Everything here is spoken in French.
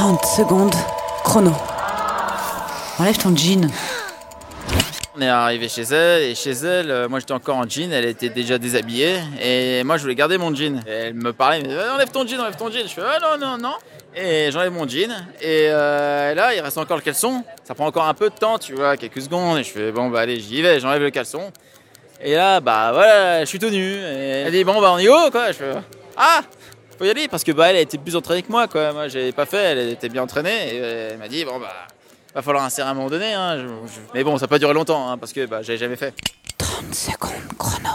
30 secondes, chrono. Enlève ton jean. On est arrivé chez elle et chez elle, euh, moi j'étais encore en jean, elle était déjà déshabillée et moi je voulais garder mon jean. Elle me parlait, mais enlève ton jean, enlève ton jean. Je fais ah non non non. Et j'enlève mon jean et euh, là il reste encore le caleçon. Ça prend encore un peu de temps, tu vois, quelques secondes. Et je fais bon bah allez j'y vais, j'enlève le caleçon. Et là bah voilà, je suis tout nu. Elle dit bon bah on y va quoi. Je fais ah faut y aller parce que bah elle était plus entraînée que moi quoi. Moi j'avais pas fait, elle était bien entraînée et elle m'a dit bon bah va falloir insérer à un moment donné. Hein. Mais bon, ça n'a pas duré longtemps, hein, parce que bah, j'avais jamais fait. 30 secondes, chrono.